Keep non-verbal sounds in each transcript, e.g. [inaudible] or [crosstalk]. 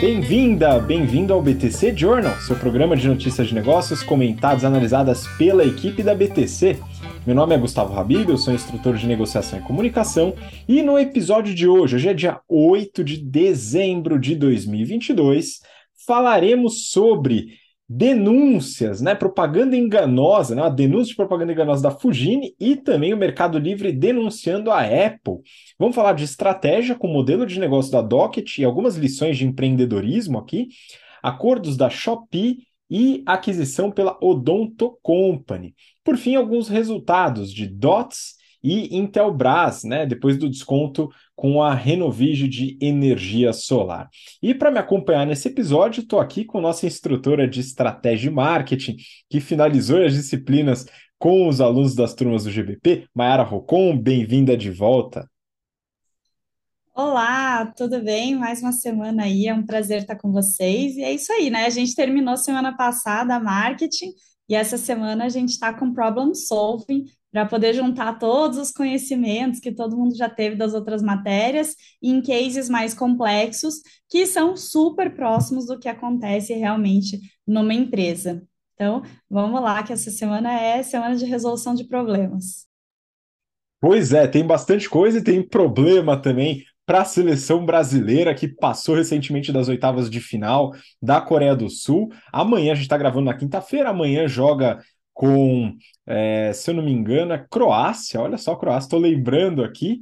Bem-vinda, bem-vindo ao BTC Journal, seu programa de notícias de negócios comentadas e analisadas pela equipe da BTC. Meu nome é Gustavo Habib, eu sou instrutor de negociação e comunicação, e no episódio de hoje, hoje é dia 8 de dezembro de 2022, falaremos sobre denúncias, né, propaganda enganosa, né, a denúncia de propaganda enganosa da Fujini e também o Mercado Livre denunciando a Apple. Vamos falar de estratégia com o modelo de negócio da Docket e algumas lições de empreendedorismo aqui, acordos da Shopee e aquisição pela Odonto Company. Por fim, alguns resultados de DOTS e Intelbras, né, depois do desconto com a Renovige de energia solar. E para me acompanhar nesse episódio, estou aqui com nossa instrutora de estratégia e marketing, que finalizou as disciplinas com os alunos das turmas do GBP, Mayara Rocon, bem-vinda de volta. Olá, tudo bem? Mais uma semana aí, é um prazer estar com vocês. E é isso aí, né? A gente terminou semana passada marketing e essa semana a gente está com problem solving, para poder juntar todos os conhecimentos que todo mundo já teve das outras matérias em cases mais complexos, que são super próximos do que acontece realmente numa empresa. Então, vamos lá, que essa semana é semana de resolução de problemas. Pois é, tem bastante coisa e tem problema também para a seleção brasileira que passou recentemente das oitavas de final da Coreia do Sul. Amanhã a gente está gravando na quinta-feira, amanhã joga com, é, se eu não me engano, a Croácia. Olha só, Croácia, estou lembrando aqui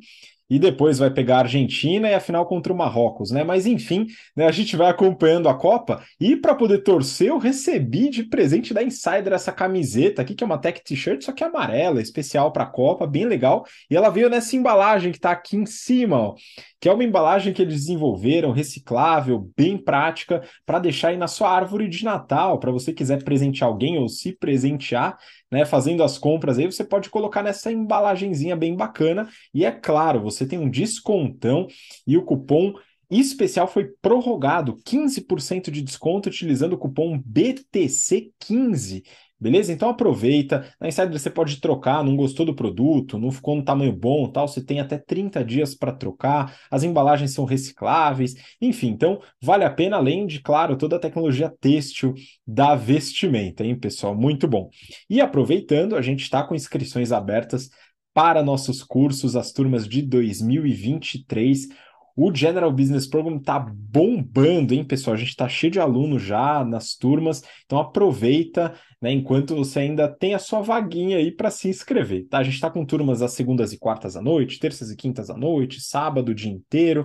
e depois vai pegar a Argentina e a final contra o Marrocos, né? Mas enfim, né, a gente vai acompanhando a Copa e para poder torcer, eu recebi de presente da Insider essa camiseta aqui, que é uma tech t-shirt, só que amarela, especial para a Copa, bem legal. E ela veio nessa embalagem que está aqui em cima, ó, que é uma embalagem que eles desenvolveram, reciclável, bem prática, para deixar aí na sua árvore de Natal, para você quiser presentear alguém ou se presentear, né, fazendo as compras aí, você pode colocar nessa embalagenzinha bem bacana. E é claro, você tem um descontão e o cupom especial foi prorrogado, 15% de desconto utilizando o cupom BTC15. Beleza? Então aproveita. Na Insider você pode trocar, não gostou do produto, não ficou no tamanho bom, tal, você tem até 30 dias para trocar. As embalagens são recicláveis. Enfim, então vale a pena além de, claro, toda a tecnologia têxtil da vestimenta, hein, pessoal? Muito bom. E aproveitando, a gente está com inscrições abertas para nossos cursos, as turmas de 2023. O General Business Program tá bombando, hein, pessoal? A gente está cheio de alunos já nas turmas, então aproveita, né, enquanto você ainda tem a sua vaguinha aí para se inscrever, tá? A gente está com turmas às segundas e quartas à noite, terças e quintas à noite, sábado o dia inteiro.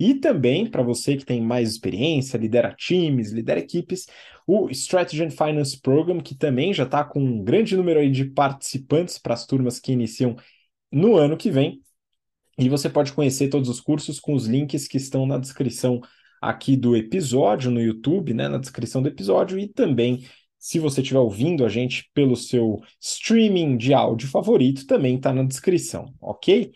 E também, para você que tem mais experiência, lidera times, lidera equipes, o Strategy and Finance Program, que também já está com um grande número aí de participantes para as turmas que iniciam no ano que vem. E você pode conhecer todos os cursos com os links que estão na descrição aqui do episódio no YouTube, né, na descrição do episódio e também se você estiver ouvindo a gente pelo seu streaming de áudio favorito, também está na descrição, ok?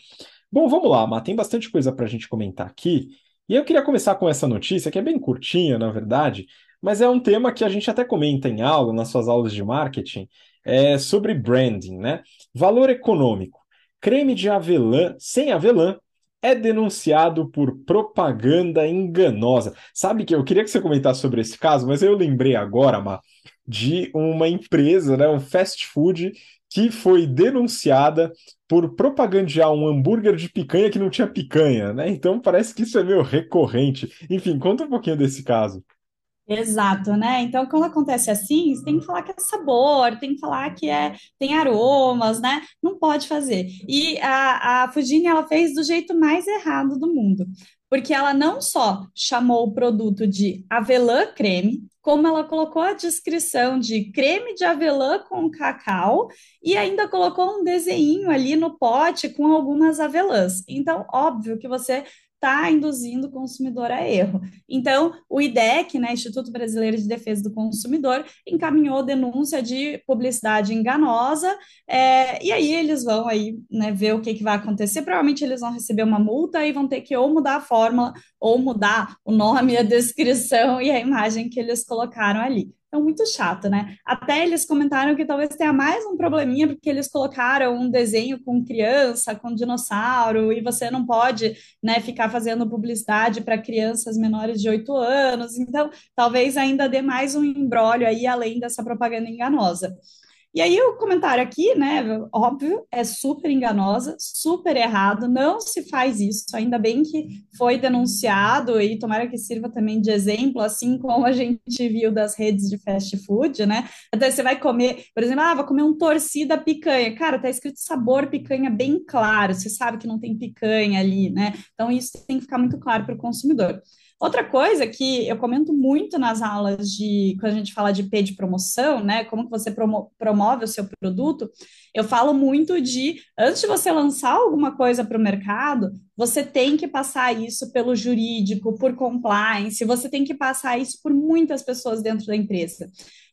Bom, vamos lá, Má, tem bastante coisa para a gente comentar aqui. E eu queria começar com essa notícia, que é bem curtinha, na verdade, mas é um tema que a gente até comenta em aula, nas suas aulas de marketing, é sobre branding, né? Valor econômico creme de avelã sem avelã é denunciado por propaganda enganosa. Sabe que eu queria que você comentasse sobre esse caso, mas eu lembrei agora, Má, de uma empresa, né, um fast food que foi denunciada por propagandear um hambúrguer de picanha que não tinha picanha, né? Então parece que isso é meio recorrente. Enfim, conta um pouquinho desse caso. Exato, né? Então, quando acontece assim, você tem que falar que é sabor, tem que falar que é, tem aromas, né? Não pode fazer. E a, a Fujini, ela fez do jeito mais errado do mundo, porque ela não só chamou o produto de avelã creme, como ela colocou a descrição de creme de avelã com cacau e ainda colocou um desenho ali no pote com algumas avelãs. Então, óbvio que você está induzindo o consumidor a erro. Então, o IDEC, né, Instituto Brasileiro de Defesa do Consumidor, encaminhou denúncia de publicidade enganosa, é, e aí eles vão aí, né, ver o que, que vai acontecer. Provavelmente eles vão receber uma multa e vão ter que ou mudar a fórmula ou mudar o nome, a descrição e a imagem que eles colocaram ali. Então, muito chato, né? Até eles comentaram que talvez tenha mais um probleminha, porque eles colocaram um desenho com criança, com dinossauro, e você não pode, né, ficar fazendo publicidade para crianças menores de 8 anos. Então, talvez ainda dê mais um embrólio aí, além dessa propaganda enganosa. E aí o comentário aqui, né, óbvio, é super enganosa, super errado, não se faz isso, ainda bem que foi denunciado e tomara que sirva também de exemplo, assim como a gente viu das redes de fast food, né? Até você vai comer, por exemplo, ah, vou comer um torcida picanha. Cara, tá escrito sabor picanha bem claro, você sabe que não tem picanha ali, né? Então isso tem que ficar muito claro para o consumidor. Outra coisa que eu comento muito nas aulas de quando a gente fala de P de promoção, né? Como que você promo promove o seu produto, eu falo muito de antes de você lançar alguma coisa para o mercado, você tem que passar isso pelo jurídico, por compliance, você tem que passar isso por muitas pessoas dentro da empresa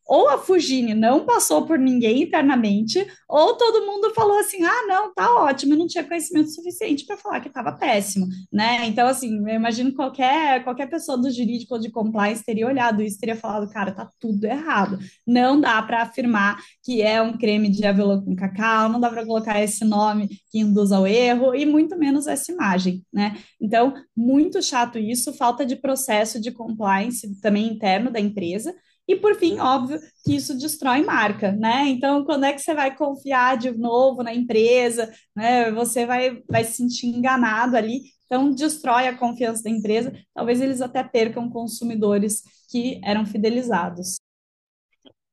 ou a Fugine não passou por ninguém internamente, ou todo mundo falou assim: ah, não, tá ótimo, não tinha conhecimento suficiente para falar que estava péssimo, né? Então, assim, eu imagino qualquer, qualquer pessoa do jurídico ou de compliance teria olhado isso, teria falado, cara, tá tudo errado. Não dá para afirmar que é um creme de avelã com cacau, não dá para colocar esse nome que induz ao erro, e muito menos essa imagem, né? Então, muito chato isso, falta de processo de compliance também interno da empresa. E por fim, óbvio que isso destrói marca, né? Então, quando é que você vai confiar de novo na empresa, né? Você vai, vai se sentir enganado ali. Então, destrói a confiança da empresa. Talvez eles até percam consumidores que eram fidelizados.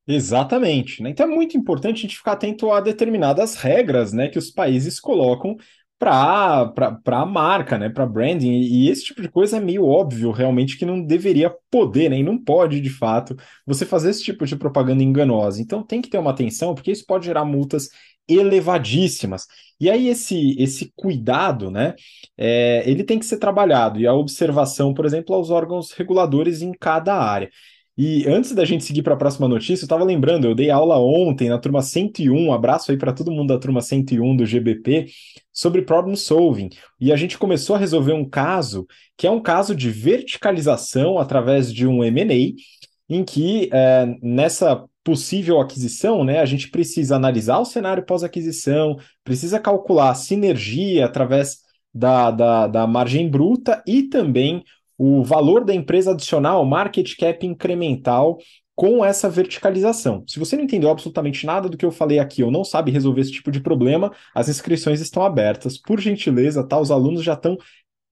Exatamente. Né? Então é muito importante a gente ficar atento a determinadas regras né, que os países colocam para a marca, né, para branding, e esse tipo de coisa é meio óbvio realmente que não deveria poder, né, e não pode de fato você fazer esse tipo de propaganda enganosa. Então tem que ter uma atenção, porque isso pode gerar multas elevadíssimas. E aí esse esse cuidado, né, é, ele tem que ser trabalhado e a observação, por exemplo, aos órgãos reguladores em cada área. E antes da gente seguir para a próxima notícia, eu estava lembrando, eu dei aula ontem na turma 101, um abraço aí para todo mundo da turma 101 do GBP, sobre problem solving. E a gente começou a resolver um caso que é um caso de verticalização através de um M&A, em que é, nessa possível aquisição, né, a gente precisa analisar o cenário pós-aquisição, precisa calcular a sinergia através da, da, da margem bruta e também o valor da empresa adicional, market cap incremental com essa verticalização. Se você não entendeu absolutamente nada do que eu falei aqui ou não sabe resolver esse tipo de problema, as inscrições estão abertas. Por gentileza, tá? Os alunos já estão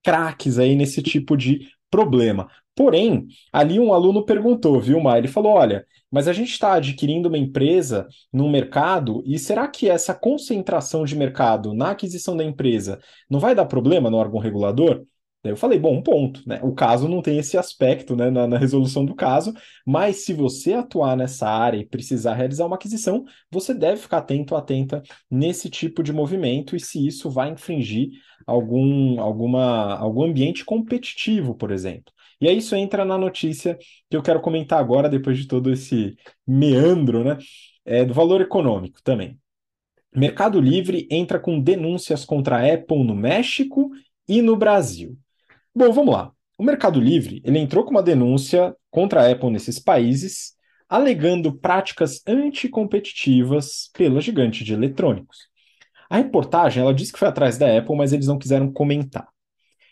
craques aí nesse tipo de problema. Porém, ali um aluno perguntou, viu, Mar? Ele falou: olha, mas a gente está adquirindo uma empresa no mercado e será que essa concentração de mercado na aquisição da empresa não vai dar problema no órgão regulador? Eu falei, bom, um ponto, né? O caso não tem esse aspecto né, na, na, resolução do caso, mas se você atuar nessa área e precisar realizar uma aquisição, você deve ficar atento, atenta nesse tipo de movimento e se isso vai infringir algum, alguma, algum ambiente competitivo, por exemplo. E aí isso entra na notícia que eu quero comentar agora, depois de todo esse meandro, né? É, do valor econômico também. Mercado Livre entra com denúncias contra a Apple no México e no Brasil. Bom, vamos lá. O Mercado Livre ele entrou com uma denúncia contra a Apple nesses países, alegando práticas anticompetitivas pela gigante de eletrônicos. A reportagem ela diz que foi atrás da Apple, mas eles não quiseram comentar.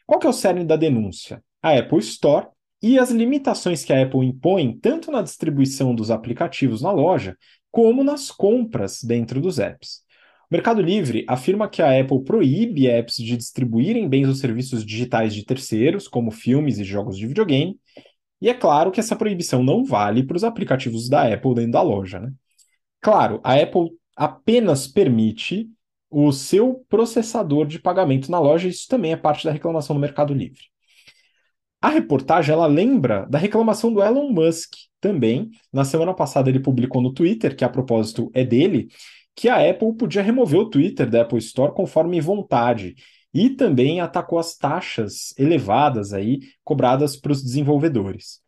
Qual que é o cerne da denúncia? A Apple Store e as limitações que a Apple impõe tanto na distribuição dos aplicativos na loja, como nas compras dentro dos apps. Mercado Livre afirma que a Apple proíbe apps de distribuírem bens ou serviços digitais de terceiros, como filmes e jogos de videogame, e é claro que essa proibição não vale para os aplicativos da Apple dentro da loja. Né? Claro, a Apple apenas permite o seu processador de pagamento na loja, isso também é parte da reclamação do Mercado Livre. A reportagem ela lembra da reclamação do Elon Musk também. Na semana passada ele publicou no Twitter, que a propósito é dele, que a Apple podia remover o Twitter da Apple Store conforme vontade. E também atacou as taxas elevadas aí cobradas para os desenvolvedores.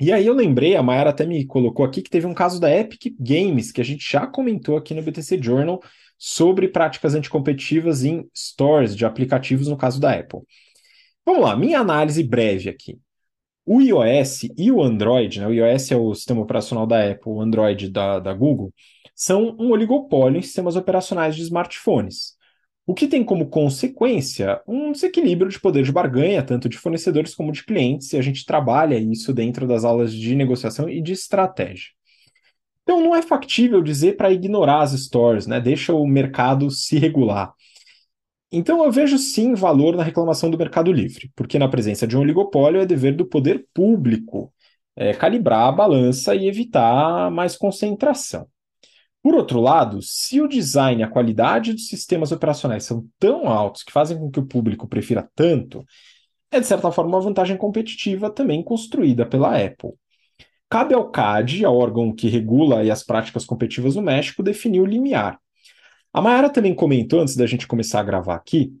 E aí eu lembrei, a Mayara até me colocou aqui, que teve um caso da Epic Games, que a gente já comentou aqui no BTC Journal, sobre práticas anticompetitivas em stores de aplicativos, no caso da Apple. Vamos lá, minha análise breve aqui. O iOS e o Android, né, o iOS é o sistema operacional da Apple, o Android da, da Google, são um oligopólio em sistemas operacionais de smartphones. O que tem como consequência um desequilíbrio de poder de barganha, tanto de fornecedores como de clientes, e a gente trabalha isso dentro das aulas de negociação e de estratégia. Então não é factível dizer para ignorar as stores, né? Deixa o mercado se regular. Então eu vejo sim valor na reclamação do Mercado Livre, porque na presença de um oligopólio é dever do poder público é, calibrar a balança e evitar mais concentração. Por outro lado, se o design e a qualidade dos sistemas operacionais são tão altos que fazem com que o público prefira tanto, é de certa forma uma vantagem competitiva também construída pela Apple. Cabe ao CAD, ao órgão que regula as práticas competitivas no México, definir o limiar. A Mayara também comentou, antes da gente começar a gravar aqui,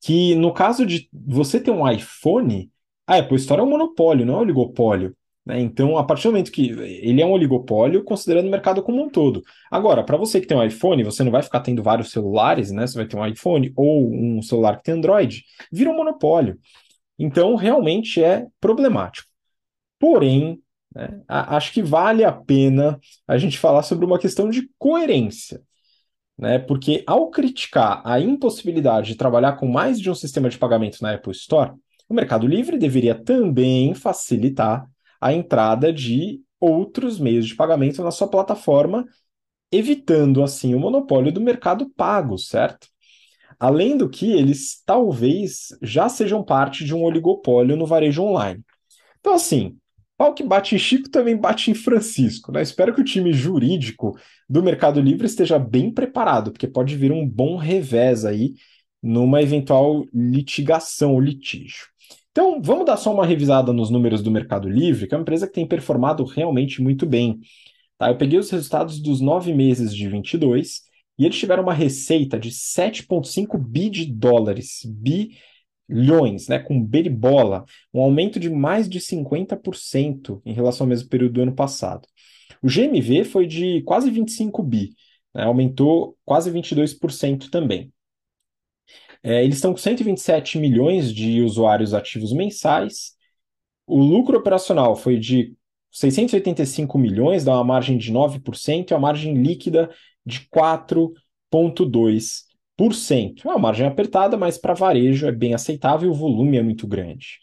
que no caso de você ter um iPhone, a Apple Store é um monopólio, não é um oligopólio. Né? Então, a partir do momento que ele é um oligopólio, considerando o mercado como um todo. Agora, para você que tem um iPhone, você não vai ficar tendo vários celulares, né? Você vai ter um iPhone ou um celular que tem Android, vira um monopólio. Então, realmente é problemático. Porém, né, acho que vale a pena a gente falar sobre uma questão de coerência. Né? Porque ao criticar a impossibilidade de trabalhar com mais de um sistema de pagamento na Apple Store, o Mercado Livre deveria também facilitar a entrada de outros meios de pagamento na sua plataforma, evitando assim o monopólio do mercado pago, certo? Além do que eles talvez já sejam parte de um oligopólio no varejo online. Então, assim, pau que bate em Chico também bate em Francisco, né? Espero que o time jurídico do Mercado Livre esteja bem preparado, porque pode vir um bom revés aí numa eventual litigação ou litígio. Então, vamos dar só uma revisada nos números do Mercado Livre, que é uma empresa que tem performado realmente muito bem. Tá? Eu peguei os resultados dos nove meses de 22 e eles tiveram uma receita de 7,5 bi de dólares, bilhões, né, com B de bola, um aumento de mais de 50% em relação ao mesmo período do ano passado. O GMV foi de quase 25 bi, né, aumentou quase 22% também. É, eles estão com 127 milhões de usuários ativos mensais. O lucro operacional foi de 685 milhões, dá uma margem de 9%, e a margem líquida de 4,2%. É uma margem apertada, mas para varejo é bem aceitável o volume é muito grande.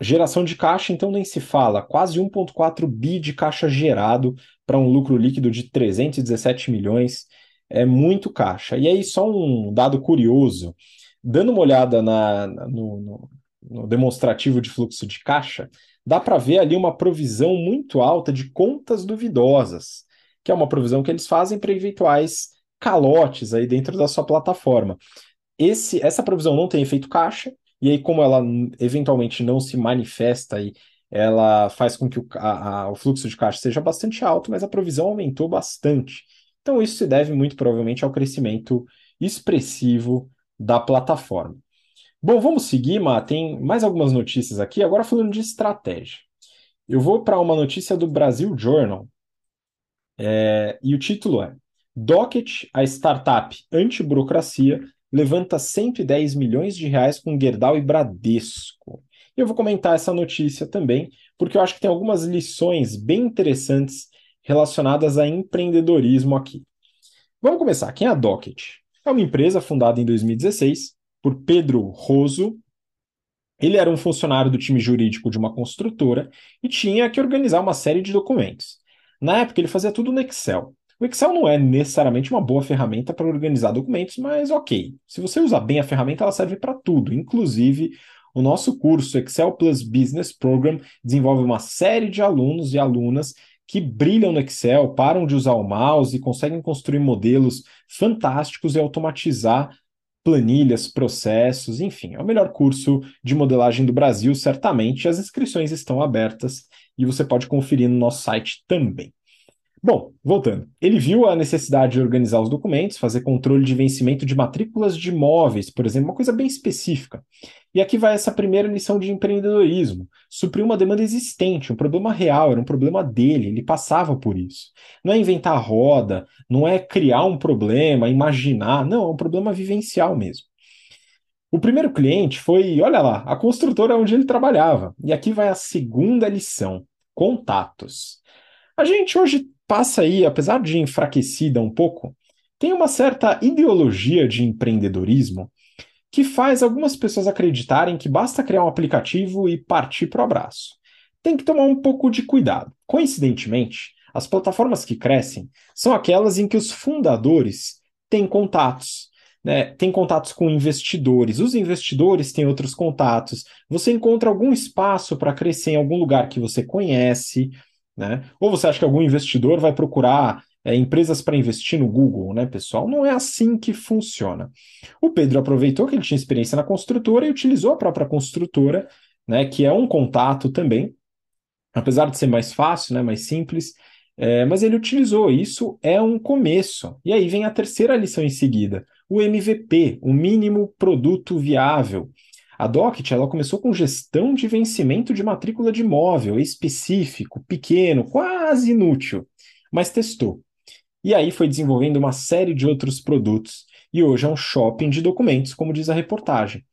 Geração de caixa, então, nem se fala, quase 1,4 bi de caixa gerado para um lucro líquido de 317 milhões é muito caixa. E aí, só um dado curioso: dando uma olhada na, no, no, no demonstrativo de fluxo de caixa, dá para ver ali uma provisão muito alta de contas duvidosas, que é uma provisão que eles fazem para eventuais calotes aí dentro da sua plataforma. Esse, essa provisão não tem efeito caixa, e aí, como ela eventualmente não se manifesta aí, ela faz com que o, a, a, o fluxo de caixa seja bastante alto, mas a provisão aumentou bastante. Então, isso se deve muito provavelmente ao crescimento expressivo da plataforma. Bom, vamos seguir, Má. Tem mais algumas notícias aqui, agora falando de estratégia. Eu vou para uma notícia do Brasil Journal, é, e o título é Docket, a startup anti-burocracia, levanta 110 milhões de reais com Gerdau e Bradesco. Eu vou comentar essa notícia também, porque eu acho que tem algumas lições bem interessantes relacionadas a empreendedorismo aqui. Vamos começar. Quem é a Docket? É uma empresa fundada em 2016 por Pedro Roso. Ele era um funcionário do time jurídico de uma construtora e tinha que organizar uma série de documentos. Na época, ele fazia tudo no Excel. O Excel não é necessariamente uma boa ferramenta para organizar documentos, mas ok. Se você usar bem a ferramenta, ela serve para tudo, inclusive o nosso curso Excel Plus Business Program desenvolve uma série de alunos e alunas que brilham no Excel, param de usar o mouse e conseguem construir modelos fantásticos e automatizar planilhas, processos, enfim, é o melhor curso de modelagem do Brasil, certamente. As inscrições estão abertas e você pode conferir no nosso site também. Bom, voltando. Ele viu a necessidade de organizar os documentos, fazer controle de vencimento de matrículas de imóveis, por exemplo, uma coisa bem específica. E aqui vai essa primeira lição de empreendedorismo. Supriu uma demanda existente, um problema real, era um problema dele, ele passava por isso. Não é inventar a roda, não é criar um problema, imaginar, não, é um problema vivencial mesmo. O primeiro cliente foi, olha lá, a construtora onde ele trabalhava. E aqui vai a segunda lição: contatos. A gente hoje passa aí, apesar de enfraquecida um pouco, tem uma certa ideologia de empreendedorismo que faz algumas pessoas acreditarem que basta criar um aplicativo e partir para o abraço. Tem que tomar um pouco de cuidado. Coincidentemente, as plataformas que crescem são aquelas em que os fundadores têm contatos, né, tem contatos com investidores, os investidores têm outros contatos, você encontra algum espaço para crescer em algum lugar que você conhece, né? Ou você acha que algum investidor vai procurar é, empresas para investir no Google, né, pessoal? Não é assim que funciona. O Pedro aproveitou que ele tinha experiência na construtora e utilizou a própria construtora, né, que é um contato também, apesar de ser mais fácil, né, mais simples, é, mas ele utilizou. Isso é um começo. E aí vem a terceira lição em seguida o MVP, o mínimo produto viável. A Docket ela começou com gestão de vencimento de matrícula de imóvel específico, pequeno, quase inútil, mas testou. E aí foi desenvolvendo uma série de outros produtos e hoje é um shopping de documentos, como diz a reportagem.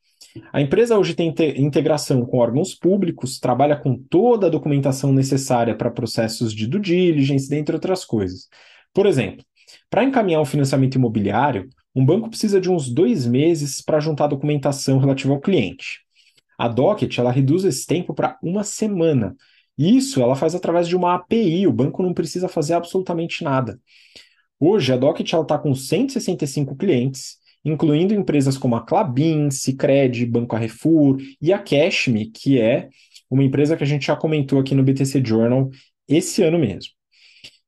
A empresa hoje tem integração com órgãos públicos, trabalha com toda a documentação necessária para processos de due diligence, dentre outras coisas. Por exemplo, para encaminhar um financiamento imobiliário, um banco precisa de uns dois meses para juntar documentação relativa ao cliente. A Docket ela reduz esse tempo para uma semana. Isso ela faz através de uma API, o banco não precisa fazer absolutamente nada. Hoje, a Docket está com 165 clientes, incluindo empresas como a Clabin, Cicred, Banco Carrefour e a Cashme, que é uma empresa que a gente já comentou aqui no BTC Journal esse ano mesmo.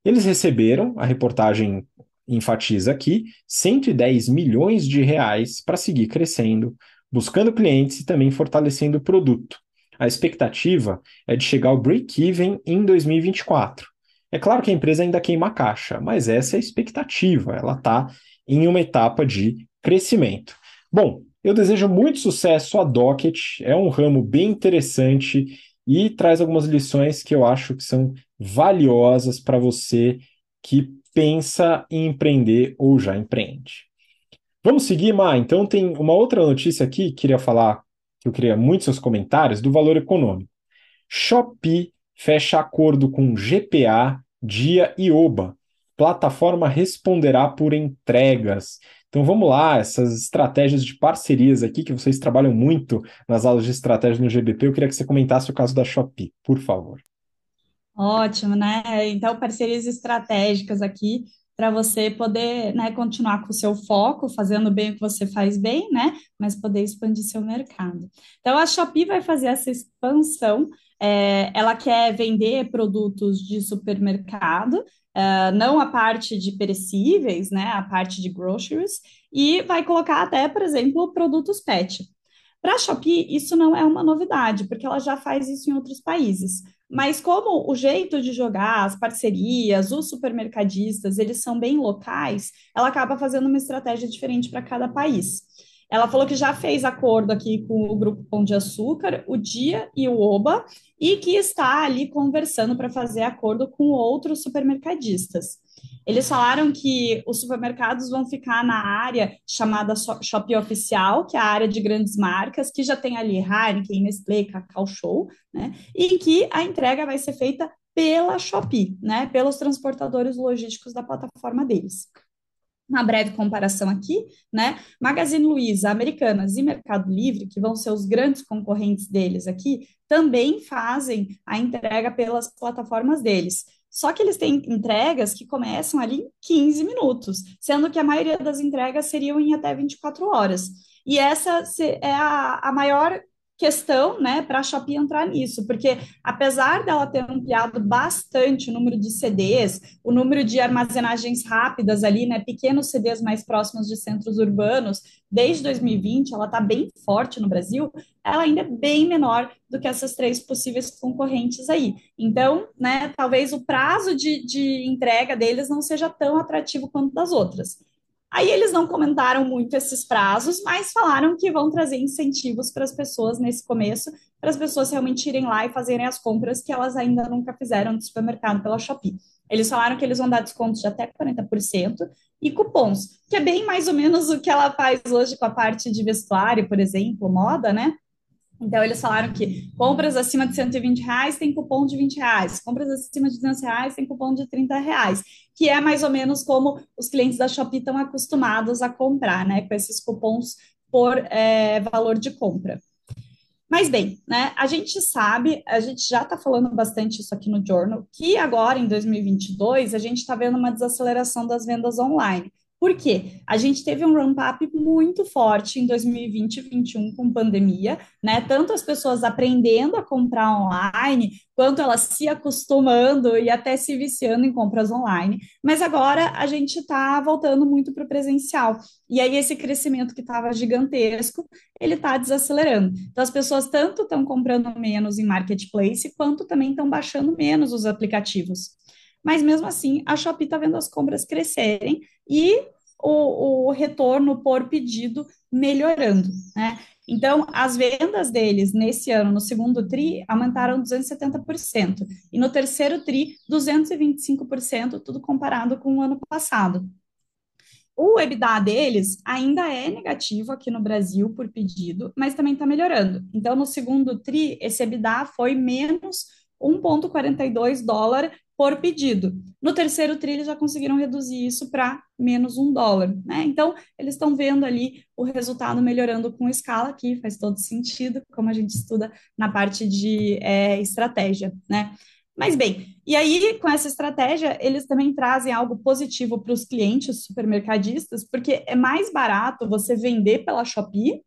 Eles receberam, a reportagem enfatiza aqui, 110 milhões de reais para seguir crescendo, buscando clientes e também fortalecendo o produto. A expectativa é de chegar ao break-even em 2024. É claro que a empresa ainda queima caixa, mas essa é a expectativa, ela está em uma etapa de crescimento. Bom, eu desejo muito sucesso à Docket, é um ramo bem interessante e traz algumas lições que eu acho que são valiosas para você que pensa em empreender ou já empreende. Vamos seguir, Má? Então tem uma outra notícia aqui que queria falar, que eu queria muitos seus comentários, do valor econômico. Shopee fecha acordo com GPA, Dia e Oba. Plataforma responderá por entregas. Então vamos lá, essas estratégias de parcerias aqui que vocês trabalham muito nas aulas de estratégia no GBP, eu queria que você comentasse o caso da Shopee, por favor. Ótimo, né? Então, parcerias estratégicas aqui para você poder, né, continuar com o seu foco, fazendo bem o que você faz bem, né? Mas poder expandir seu mercado. Então, a Shopee vai fazer essa expansão. É, ela quer vender produtos de supermercado, uh, não a parte de perecíveis, né? A parte de groceries, e vai colocar até, por exemplo, produtos pet. Para a Shopee, isso não é uma novidade, porque ela já faz isso em outros países. Mas como o jeito de jogar, as parcerias, os supermercadistas, eles são bem locais, ela acaba fazendo uma estratégia diferente para cada país. Ela falou que já fez acordo aqui com o Grupo Pão de Açúcar, o Dia e o Oba, e que está ali conversando para fazer acordo com outros supermercadistas. Eles falaram que os supermercados vão ficar na área chamada Shopee Oficial, que é a área de grandes marcas, que já tem ali Heineken, Nestlé, Cacau Show, né? E que a entrega vai ser feita pela Shopee, né? Pelos transportadores logísticos da plataforma deles. Uma breve comparação aqui, né? Magazine Luiza, Americanas e Mercado Livre, que vão ser os grandes concorrentes deles aqui, também fazem a entrega pelas plataformas deles. Só que eles têm entregas que começam ali em 15 minutos, sendo que a maioria das entregas seriam em até 24 horas. E essa é a, a maior questão, né, para a Shopee entrar nisso, porque apesar dela ter ampliado bastante o número de CDs, o número de armazenagens rápidas ali, né, pequenos CDs mais próximos de centros urbanos, desde 2020, ela está bem forte no Brasil, ela ainda é bem menor do que essas três possíveis concorrentes aí. Então, né, talvez o prazo de, de entrega deles não seja tão atrativo quanto das outras. Aí eles não comentaram muito esses prazos, mas falaram que vão trazer incentivos para as pessoas nesse começo, para as pessoas realmente irem lá e fazerem as compras que elas ainda nunca fizeram no supermercado pela Shopee. Eles falaram que eles vão dar descontos de até 40% e cupons, que é bem mais ou menos o que ela faz hoje com a parte de vestuário, por exemplo, moda, né? Então, eles falaram que compras acima de 120 reais tem cupom de 20 reais, compras acima de 200 reais tem cupom de 30 reais, que é mais ou menos como os clientes da Shopee estão acostumados a comprar, né, com esses cupons por é, valor de compra. Mas bem, né, a gente sabe, a gente já está falando bastante isso aqui no Journal, que agora em 2022 a gente está vendo uma desaceleração das vendas online. Por quê? A gente teve um ramp-up muito forte em 2020 e 2021 com pandemia, né? Tanto as pessoas aprendendo a comprar online, quanto elas se acostumando e até se viciando em compras online. Mas agora a gente está voltando muito para o presencial. E aí esse crescimento que estava gigantesco, ele está desacelerando. Então as pessoas tanto estão comprando menos em marketplace, quanto também estão baixando menos os aplicativos mas mesmo assim a Shopee está vendo as compras crescerem e o, o retorno por pedido melhorando, né? Então, as vendas deles nesse ano, no segundo TRI, aumentaram 270%, e no terceiro TRI, 225%, tudo comparado com o ano passado. O EBITDA deles ainda é negativo aqui no Brasil por pedido, mas também está melhorando. Então, no segundo TRI, esse EBITDA foi menos 1,42 dólar por pedido. No terceiro TRI, eles já conseguiram reduzir isso para menos um dólar, né? Então, eles estão vendo ali o resultado melhorando com escala, que faz todo sentido, como a gente estuda na parte de é, estratégia, né? Mas bem, e aí com essa estratégia, eles também trazem algo positivo para os clientes supermercadistas, porque é mais barato você vender pela Shopee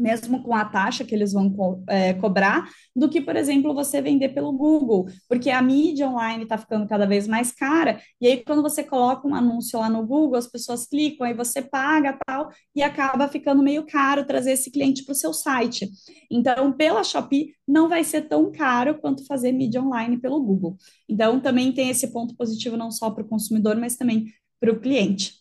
mesmo com a taxa que eles vão co é, cobrar, do que, por exemplo, você vender pelo Google, porque a mídia online está ficando cada vez mais cara, e aí quando você coloca um anúncio lá no Google, as pessoas clicam, aí você paga tal, e acaba ficando meio caro trazer esse cliente para o seu site. Então, pela Shopee, não vai ser tão caro quanto fazer mídia online pelo Google. Então, também tem esse ponto positivo não só para o consumidor, mas também para o cliente.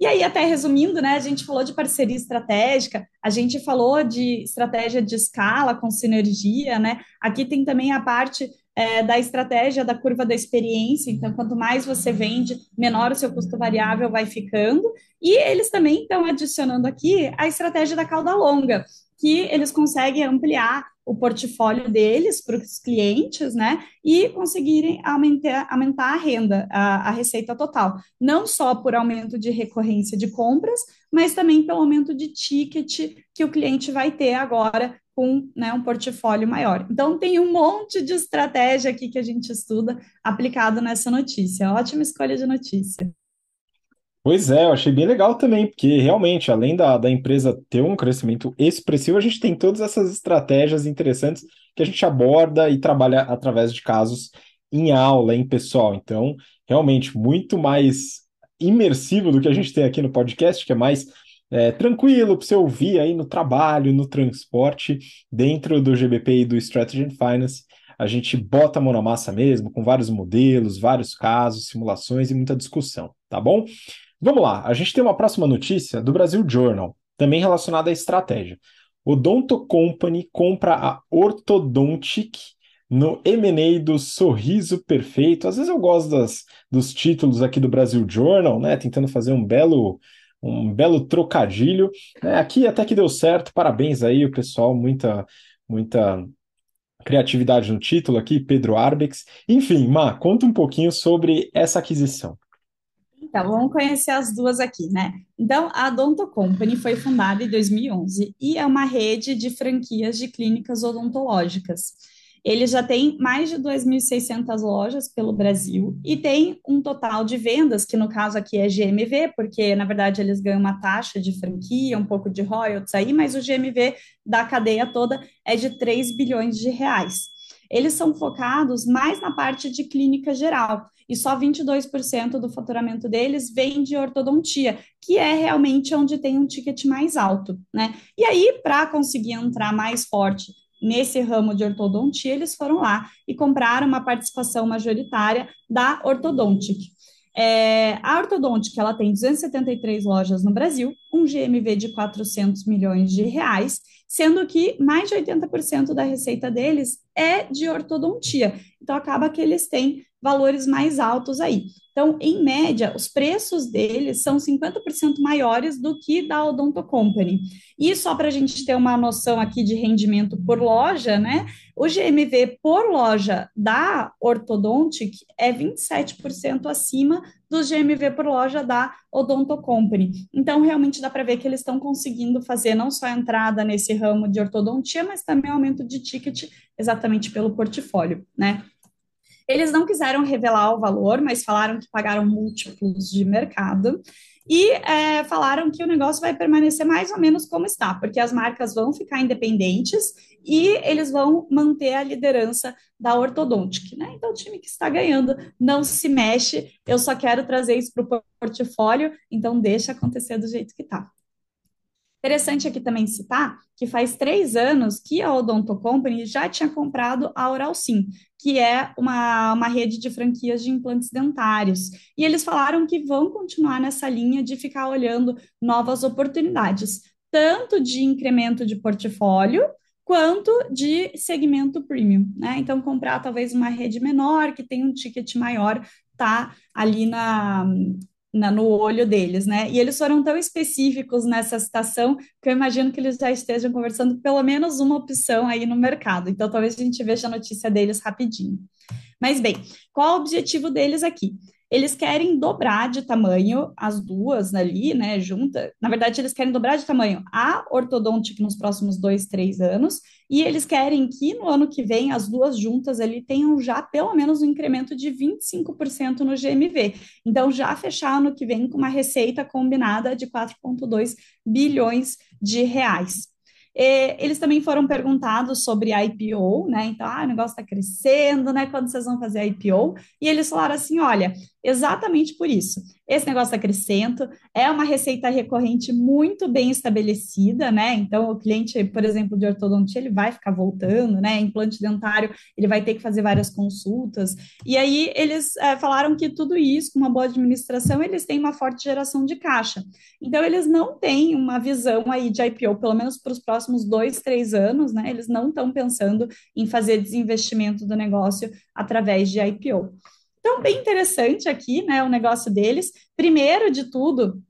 E aí, até resumindo, né, a gente falou de parceria estratégica, a gente falou de estratégia de escala com sinergia, né? Aqui tem também a parte é, da estratégia da curva da experiência, então, quanto mais você vende, menor o seu custo variável vai ficando. E eles também estão adicionando aqui a estratégia da cauda longa, que eles conseguem ampliar o portfólio deles para os clientes, né? E conseguirem aumentar, aumentar a renda, a, a, receita total. Não só por aumento de recorrência de compras, mas também pelo aumento de ticket que o cliente vai ter agora com né, um portfólio maior. Então, tem um monte de estratégia aqui que a gente estuda aplicado nessa notícia. Ótima escolha de notícia. Pois é, eu achei bem legal também, porque realmente, além da, da empresa ter um crescimento expressivo, a gente tem todas essas estratégias interessantes que a gente aborda e trabalha através de casos em aula, em pessoal. Então, realmente, muito mais imersivo do que a gente tem aqui no podcast, que é mais é, tranquilo para você ouvir aí no trabalho, no transporte, dentro do GBP e do Strategy and Finance. A gente bota a mão na massa mesmo, com vários modelos, vários casos, simulações e muita discussão, tá bom? Vamos lá, a gente tem uma próxima notícia do Brasil Journal, também relacionada à estratégia. O Donto Company compra a Orthodontic no M&A do Sorriso Perfeito. Às vezes eu gosto das, dos títulos aqui do Brasil Journal, né? Tentando fazer um belo um belo trocadilho. É, aqui até que deu certo, parabéns aí, o pessoal, muita, muita criatividade no título aqui, Pedro Arbex. Enfim, Má, conta um pouquinho sobre essa aquisição. Então, vamos conhecer as duas aqui, né? Então, a Odonto Company foi fundada em 2011 e é uma rede de franquias de clínicas odontológicas. Ele já tem mais de 2.600 lojas pelo Brasil e tem um total de vendas, que no caso aqui é GMV, porque na verdade eles ganham uma taxa de franquia, um pouco de royalties aí, mas o GMV da cadeia toda é de 3 bilhões de reais. Eles são focados mais na parte de clínica geral e só 22% do faturamento deles vem de ortodontia, que é realmente onde tem um ticket mais alto, né? E aí, para conseguir entrar mais forte nesse ramo de ortodontia, eles foram lá e compraram uma participação majoritária da Ortodontic. É, a Ortodontic, ela tem 273 lojas no Brasil, um GMV de 400 milhões de reais, sendo que mais de 80% da receita deles é de ortodontia. Então, acaba que eles têm valores mais altos aí. Então, em média, os preços deles são 50% maiores do que da Odonto Company. E só para a gente ter uma noção aqui de rendimento por loja, né? O GMV por loja da Ortodontic é 27% acima do GMV por loja da Odonto Company. Então, realmente dá para ver que eles estão conseguindo fazer não só a entrada nesse ramo de ortodontia, mas também aumento de ticket exatamente pelo portfólio, né? Eles não quiseram revelar o valor, mas falaram que pagaram múltiplos de mercado e é, falaram que o negócio vai permanecer mais ou menos como está, porque as marcas vão ficar independentes e eles vão manter a liderança da Ortodontic, né? Então, o time que está ganhando não se mexe, eu só quero trazer isso para o portfólio, então deixa acontecer do jeito que está. Interessante aqui também citar que faz três anos que a Odonto Company já tinha comprado a Oral Sim, que é uma, uma rede de franquias de implantes dentários. E eles falaram que vão continuar nessa linha de ficar olhando novas oportunidades, tanto de incremento de portfólio, quanto de segmento premium, né? Então, comprar talvez uma rede menor, que tem um ticket maior, tá ali na, na, no olho deles, né? E eles foram tão específicos nessa citação que eu imagino que eles já estejam conversando pelo menos uma opção aí no mercado. Então, talvez a gente veja a notícia deles rapidinho. Mas bem, qual o objetivo deles aqui? Eles querem dobrar de tamanho as duas ali, né, junta. Na verdade, eles querem dobrar de tamanho a ortodontic nos próximos dois, três anos, e eles querem que no ano que vem as duas juntas ali tenham já pelo menos um incremento de 25% no GMV. Então, já fechar ano que vem com uma receita combinada de 4,2 bilhões de reais. Eles também foram perguntados sobre IPO, né? Então, ah, o negócio está crescendo, né? Quando vocês vão fazer IPO? E eles falaram assim: olha, exatamente por isso. Esse negócio está crescendo, é uma receita recorrente muito bem estabelecida, né? Então, o cliente, por exemplo, de ortodontia, ele vai ficar voltando, né? Implante dentário, ele vai ter que fazer várias consultas. E aí, eles é, falaram que tudo isso, com uma boa administração, eles têm uma forte geração de caixa. Então, eles não têm uma visão aí de IPO, pelo menos para os próximos dois, três anos, né? Eles não estão pensando em fazer desinvestimento do negócio através de IPO. Então, bem interessante aqui, né, o negócio deles. Primeiro de tudo,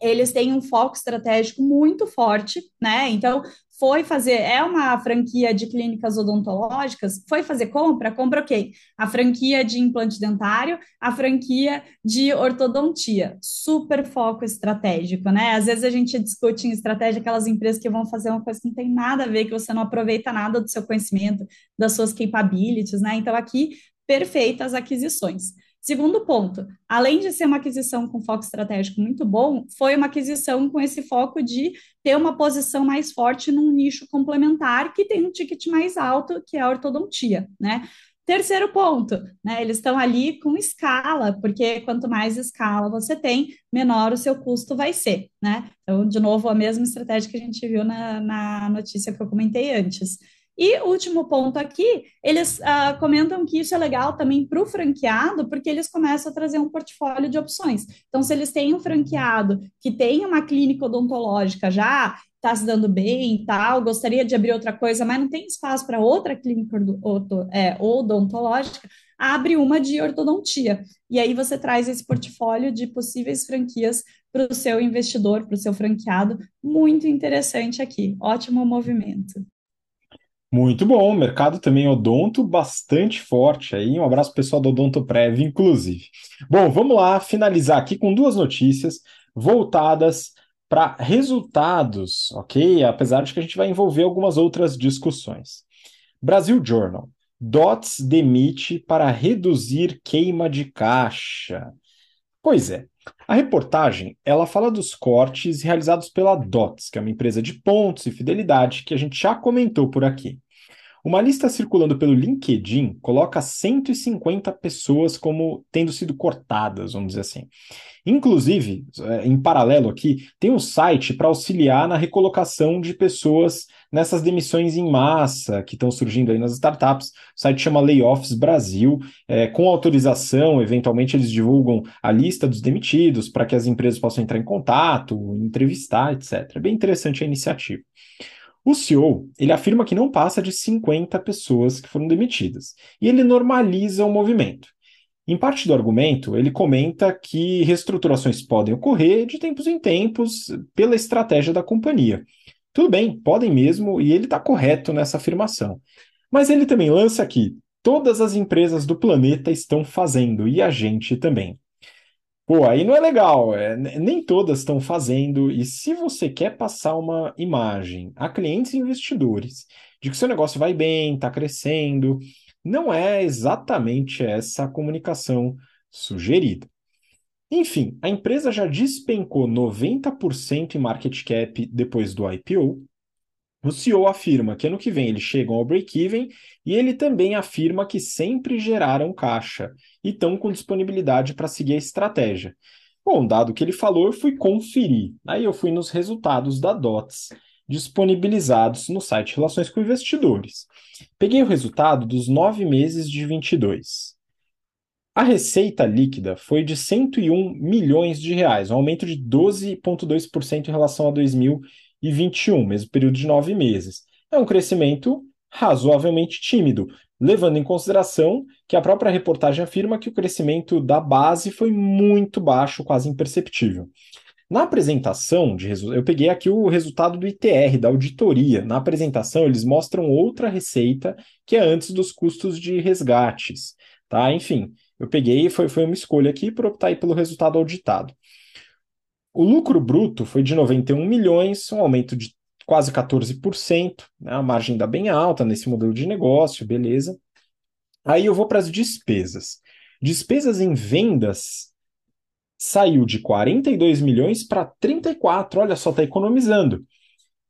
eles têm um foco estratégico muito forte, né? Então, foi fazer, é uma franquia de clínicas odontológicas, foi fazer compra, compra o quê? A franquia de implante dentário, a franquia de ortodontia. Super foco estratégico, né? Às vezes a gente discute em estratégia aquelas empresas que vão fazer uma coisa que não tem nada a ver, que você não aproveita nada do seu conhecimento, das suas capabilities, né? Então, aqui perfeitas aquisições. Segundo ponto, além de ser uma aquisição com foco estratégico muito bom, foi uma aquisição com esse foco de ter uma posição mais forte num nicho complementar que tem um ticket mais alto, que é a ortodontia, né? Terceiro ponto, né? Eles estão ali com escala, porque quanto mais escala você tem, menor o seu custo vai ser, né? Então, de novo, a mesma estratégia que a gente viu na, na notícia que eu comentei antes. E último ponto aqui, eles uh, comentam que isso é legal também para o franqueado, porque eles começam a trazer um portfólio de opções. Então, se eles têm um franqueado que tem uma clínica odontológica já, está se dando bem e tal, gostaria de abrir outra coisa, mas não tem espaço para outra clínica é, odontológica, abre uma de ortodontia. E aí você traz esse portfólio de possíveis franquias para o seu investidor, para o seu franqueado. Muito interessante aqui. Ótimo movimento. Muito bom, mercado também odonto bastante forte aí. Um abraço pessoal do Odonto Prev, inclusive. Bom, vamos lá finalizar aqui com duas notícias voltadas para resultados, ok? Apesar de que a gente vai envolver algumas outras discussões. Brasil Journal. DOTS demite para reduzir queima de caixa. Pois é, a reportagem ela fala dos cortes realizados pela DOTS, que é uma empresa de pontos e fidelidade que a gente já comentou por aqui. Uma lista circulando pelo LinkedIn coloca 150 pessoas como tendo sido cortadas, vamos dizer assim. Inclusive, é, em paralelo aqui, tem um site para auxiliar na recolocação de pessoas nessas demissões em massa que estão surgindo aí nas startups. O site chama Layoffs Brasil. É, com autorização, eventualmente eles divulgam a lista dos demitidos para que as empresas possam entrar em contato, entrevistar, etc. É bem interessante a iniciativa. O CEO, ele afirma que não passa de 50 pessoas que foram demitidas, e ele normaliza o movimento. Em parte do argumento, ele comenta que reestruturações podem ocorrer de tempos em tempos pela estratégia da companhia. Tudo bem, podem mesmo, e ele está correto nessa afirmação. Mas ele também lança que todas as empresas do planeta estão fazendo, e a gente também. Pô, aí não é legal, é, nem todas estão fazendo, e se você quer passar uma imagem a clientes e investidores de que seu negócio vai bem, está crescendo, não é exatamente essa a comunicação sugerida. Enfim, a empresa já despencou 90% em market cap depois do IPO. O CEO afirma que ano que vem eles chegam ao break-even e ele também afirma que sempre geraram caixa e estão com disponibilidade para seguir a estratégia. Bom, dado que ele falou, eu fui conferir. Aí eu fui nos resultados da DOTS disponibilizados no site Relações com Investidores. Peguei o resultado dos nove meses de 22. A receita líquida foi de 101 milhões de reais, um aumento de 12,2% em relação a 2021, mesmo período de nove meses. É um crescimento razoavelmente tímido, levando em consideração que a própria reportagem afirma que o crescimento da base foi muito baixo, quase imperceptível. Na apresentação de eu peguei aqui o resultado do ITR, da auditoria. Na apresentação, eles mostram outra receita que é antes dos custos de resgates. Tá? Enfim, eu peguei e foi, foi uma escolha aqui para optar pelo resultado auditado. O lucro bruto foi de 91 milhões, um aumento de quase 14%, né? a margem ainda bem alta nesse modelo de negócio, beleza. Aí eu vou para as despesas. Despesas em vendas saiu de 42 milhões para 34, olha só, está economizando.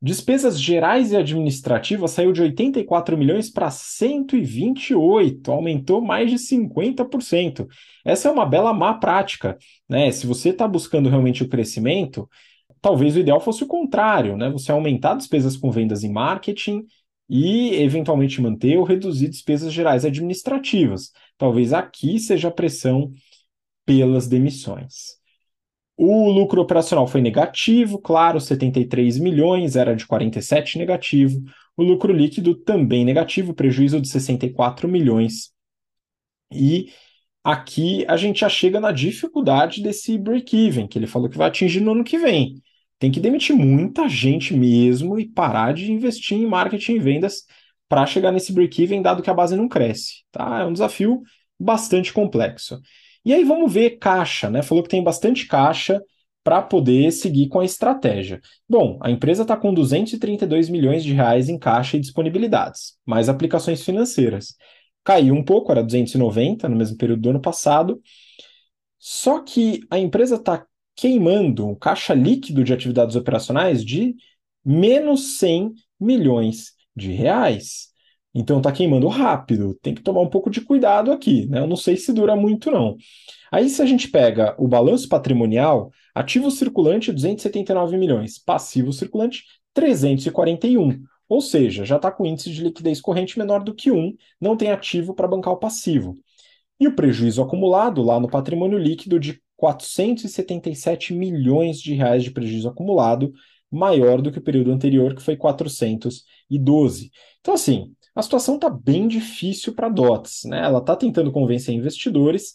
Despesas gerais e administrativas saiu de 84 milhões para 128, aumentou mais de 50%. Essa é uma bela má prática. Né? Se você está buscando realmente o crescimento, talvez o ideal fosse o contrário, né? Você aumentar despesas com vendas em marketing e eventualmente manter ou reduzir despesas gerais administrativas. Talvez aqui seja a pressão pelas demissões. O lucro operacional foi negativo, claro, 73 milhões, era de 47 negativo. O lucro líquido também negativo, prejuízo de 64 milhões. E aqui a gente já chega na dificuldade desse break-even, que ele falou que vai atingir no ano que vem. Tem que demitir muita gente mesmo e parar de investir em marketing e vendas para chegar nesse break-even, dado que a base não cresce. Tá? É um desafio bastante complexo. E aí vamos ver caixa, né? Falou que tem bastante caixa para poder seguir com a estratégia. Bom, a empresa está com 232 milhões de reais em caixa e disponibilidades, mais aplicações financeiras. Caiu um pouco, era 290 no mesmo período do ano passado. Só que a empresa está queimando um caixa líquido de atividades operacionais de menos 100 milhões de reais. Então está queimando rápido, tem que tomar um pouco de cuidado aqui, né? Eu não sei se dura muito, não. Aí, se a gente pega o balanço patrimonial, ativo circulante 279 milhões, passivo circulante 341. Ou seja, já está com índice de liquidez corrente menor do que 1, não tem ativo para bancar o passivo. E o prejuízo acumulado lá no patrimônio líquido de 477 milhões de reais de prejuízo acumulado, maior do que o período anterior, que foi 412. Então, assim, a situação está bem difícil para a DOTS. Né? Ela está tentando convencer investidores.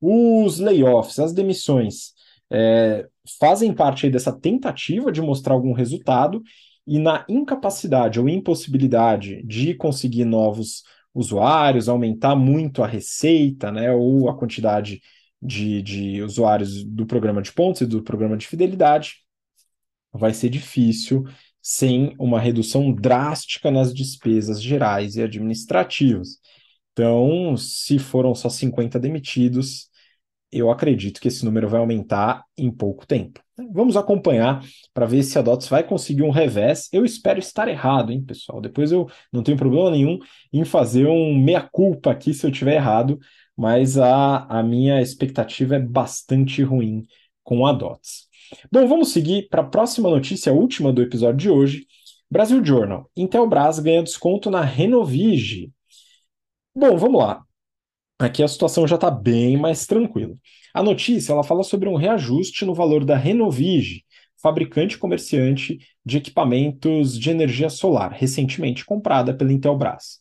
Os layoffs, as demissões, é, fazem parte dessa tentativa de mostrar algum resultado, e na incapacidade ou impossibilidade de conseguir novos usuários, aumentar muito a receita, né, ou a quantidade de, de usuários do programa de pontos e do programa de fidelidade, vai ser difícil sem uma redução drástica nas despesas gerais e administrativas. Então, se foram só 50 demitidos, eu acredito que esse número vai aumentar em pouco tempo. Vamos acompanhar para ver se a DOTS vai conseguir um revés. Eu espero estar errado, hein, pessoal? Depois eu não tenho problema nenhum em fazer um meia-culpa aqui se eu estiver errado, mas a, a minha expectativa é bastante ruim com a DOTS. Bom, vamos seguir para a próxima notícia, a última do episódio de hoje. Brasil Journal. Intelbras ganha desconto na Renovige. Bom, vamos lá. Aqui a situação já está bem mais tranquila. A notícia ela fala sobre um reajuste no valor da Renovige, fabricante e comerciante de equipamentos de energia solar, recentemente comprada pela Intelbras.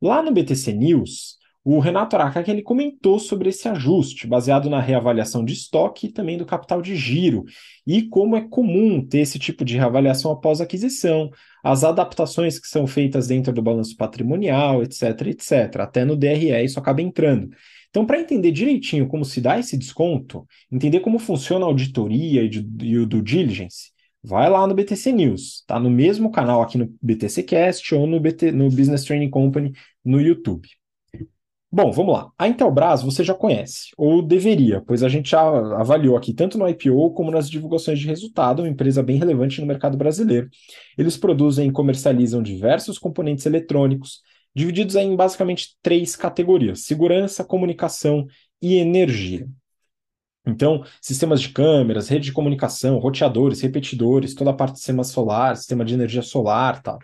Lá no BTC News, o Renato Aracaki ele comentou sobre esse ajuste, baseado na reavaliação de estoque e também do capital de giro, e como é comum ter esse tipo de reavaliação após aquisição, as adaptações que são feitas dentro do balanço patrimonial, etc, etc. Até no DRE isso acaba entrando. Então, para entender direitinho como se dá esse desconto, entender como funciona a auditoria e, o do diligence, vai lá no BTC News, tá no mesmo canal aqui no BTC Cast ou no, BT, no Business Training Company no YouTube. Bom, vamos lá. A Intelbras você já conhece, ou deveria, pois a gente já avaliou aqui tanto no IPO como nas divulgações de resultado, uma empresa bem relevante no mercado brasileiro. Eles produzem e comercializam diversos componentes eletrônicos, divididos em basicamente três categorias: segurança, comunicação e energia. Então, sistemas de câmeras, rede de comunicação, roteadores, repetidores, toda a parte de sistema solar, sistema de energia solar, tal.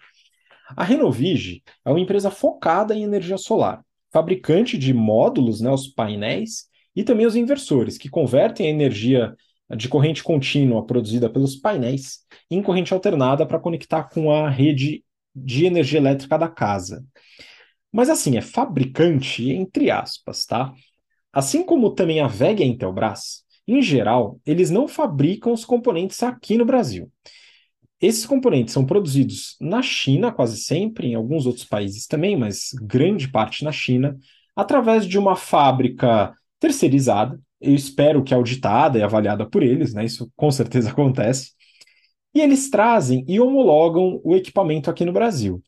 A Renovige é uma empresa focada em energia solar fabricante de módulos, né, os painéis, e também os inversores, que convertem a energia de corrente contínua produzida pelos painéis em corrente alternada para conectar com a rede de energia elétrica da casa. Mas assim, é fabricante entre aspas, tá? Assim como também a VEG e a Intelbras, em geral, eles não fabricam os componentes aqui no Brasil. Esses componentes são produzidos na China, quase sempre, em alguns outros países também, mas grande parte na China, através de uma fábrica terceirizada. Eu espero que auditada e avaliada por eles, né? Isso com certeza [laughs] acontece. E eles trazem e homologam o equipamento aqui no Brasil.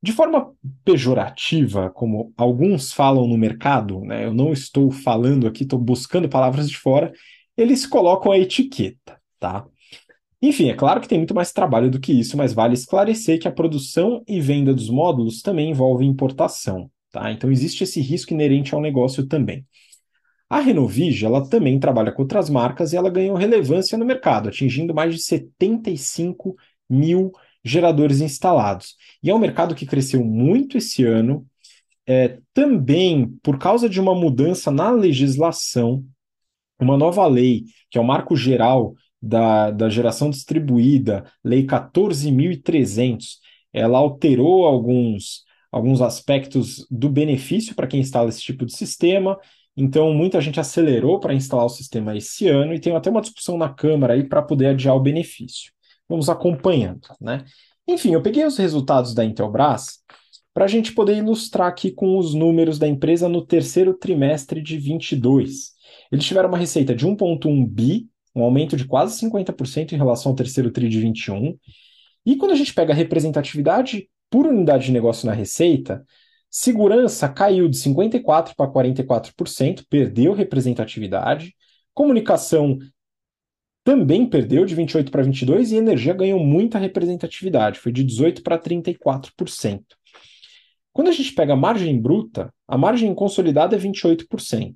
De forma pejorativa, como alguns falam no mercado, né? Eu não estou falando aqui, estou buscando palavras de fora, eles colocam a etiqueta, tá? Enfim, é claro que tem muito mais trabalho do que isso, mas vale esclarecer que a produção e venda dos módulos também envolve importação, tá? Então existe esse risco inerente ao negócio também. A Renovige, ela também trabalha com outras marcas e ela ganhou relevância no mercado, atingindo mais de 75 mil geradores instalados. E é um mercado que cresceu muito esse ano, é, também por causa de uma mudança na legislação, uma nova lei, que é o Marco Geral da, da geração distribuída, Lei 14.300, ela alterou alguns, alguns aspectos do benefício para quem instala esse tipo de sistema. Então, muita gente acelerou para instalar o sistema esse ano e tem até uma discussão na Câmara aí para poder adiar o benefício. Vamos acompanhando, né? Enfim, eu peguei os resultados da Intelbras para a gente poder ilustrar aqui com os números da empresa no terceiro trimestre de 22. Eles tiveram uma receita de 1,1 bi um aumento de quase 50% em relação ao terceiro TRI de 21. E quando a gente pega a representatividade por unidade de negócio na receita, segurança caiu de 54% para 44%, perdeu representatividade. Comunicação também perdeu de 28% para 22% e energia ganhou muita representatividade, foi de 18% para 34%. Quando a gente pega a margem bruta, a margem consolidada é 28%.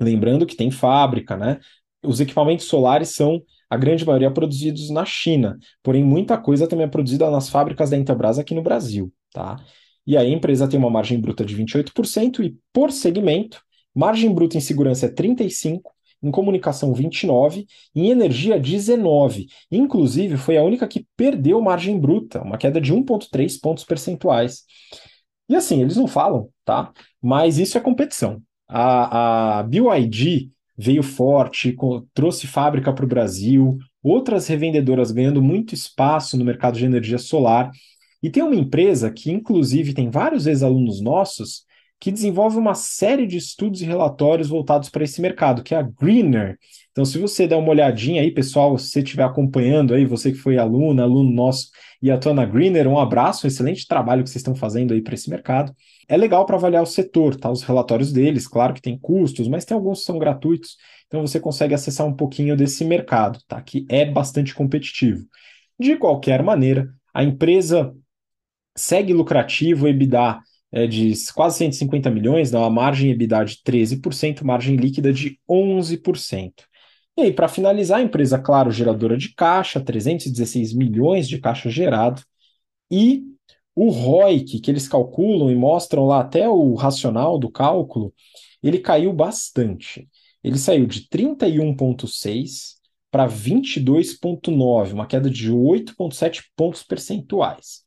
Lembrando que tem fábrica, né? Os equipamentos solares são, a grande maioria, produzidos na China, porém muita coisa também é produzida nas fábricas da Intelbras aqui no Brasil, tá? E aí a empresa tem uma margem bruta de 28% e, por segmento, margem bruta em segurança é 35%, em comunicação 29% e em energia 19%. Inclusive, foi a única que perdeu margem bruta, uma queda de 1,3 pontos percentuais. E assim, eles não falam, tá? Mas isso é competição. A, a BYD veio forte, trouxe fábrica para o Brasil, outras revendedoras ganhando muito espaço no mercado de energia solar. E tem uma empresa que, inclusive, tem vários ex-alunos nossos que desenvolve uma série de estudos e relatórios voltados para esse mercado, que é a Greener. Então, se você der uma olhadinha aí, pessoal, se você estiver acompanhando aí, você que foi aluno, aluno nosso e atua na Greener, um abraço, um excelente trabalho que vocês estão fazendo aí para esse mercado. É legal para avaliar o setor, tá? Os relatórios deles, claro que tem custos, mas tem alguns que são gratuitos, então você consegue acessar um pouquinho desse mercado, tá? Que é bastante competitivo. De qualquer maneira, a empresa segue lucrativo, EBITDA é de quase 150 milhões, dá uma margem EBITDA de 13%, margem líquida de 11%. E aí, para finalizar, a empresa, claro, geradora de caixa, 316 milhões de caixa gerado, e o ROIC, que eles calculam e mostram lá até o racional do cálculo, ele caiu bastante. Ele saiu de 31,6 para 22,9, uma queda de 8,7 pontos percentuais.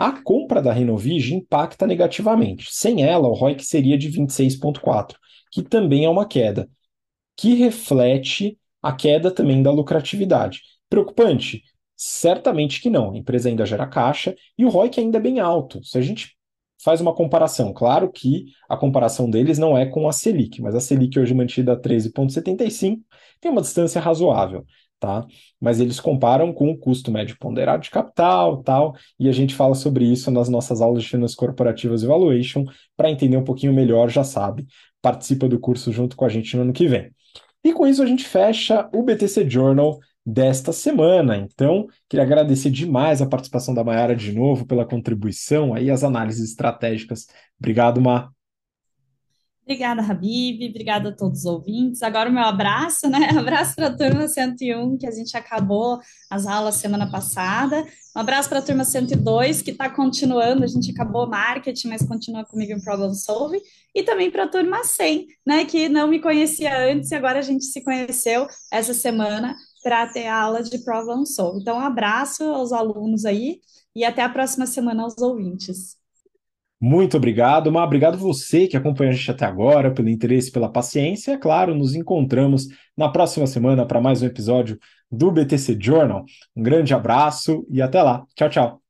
A compra da Renovige impacta negativamente. Sem ela, o ROIC seria de 26,4, que também é uma queda, que reflete a queda também da lucratividade. Preocupante? Certamente que não. A empresa ainda gera caixa e o ROIC ainda é bem alto. Se a gente faz uma comparação, claro que a comparação deles não é com a Selic, mas a Selic hoje mantida a 13,75 tem uma distância razoável tá? Mas eles comparam com o custo médio ponderado de capital, tal, e a gente fala sobre isso nas nossas aulas de finanças corporativas e valuation, para entender um pouquinho melhor, já sabe, participa do curso junto com a gente no ano que vem. E com isso a gente fecha o BTC Journal desta semana. Então, queria agradecer demais a participação da Mayara de novo pela contribuição aí as análises estratégicas. Obrigado, Ma. Obrigada, Habib. Obrigada a todos os ouvintes. Agora o meu abraço, né? [laughs] Abraço para a turma 101, que a gente acabou as aulas semana passada. Um abraço para a turma 102, que está continuando. A gente acabou marketing, mas continua comigo em Problem Solve. E também para a turma 100, né? Que não me conhecia antes e agora a gente se conheceu essa semana para ter a aula de Problem Solve. Então, um abraço aos alunos aí e até a próxima semana aos ouvintes. Muito obrigado, Mar. Obrigado você que acompanhou a gente até agora, pelo interesse, pela paciência. É claro, nos encontramos na próxima semana para mais um episódio do BTC Journal. Um grande abraço e até lá. Tchau, tchau.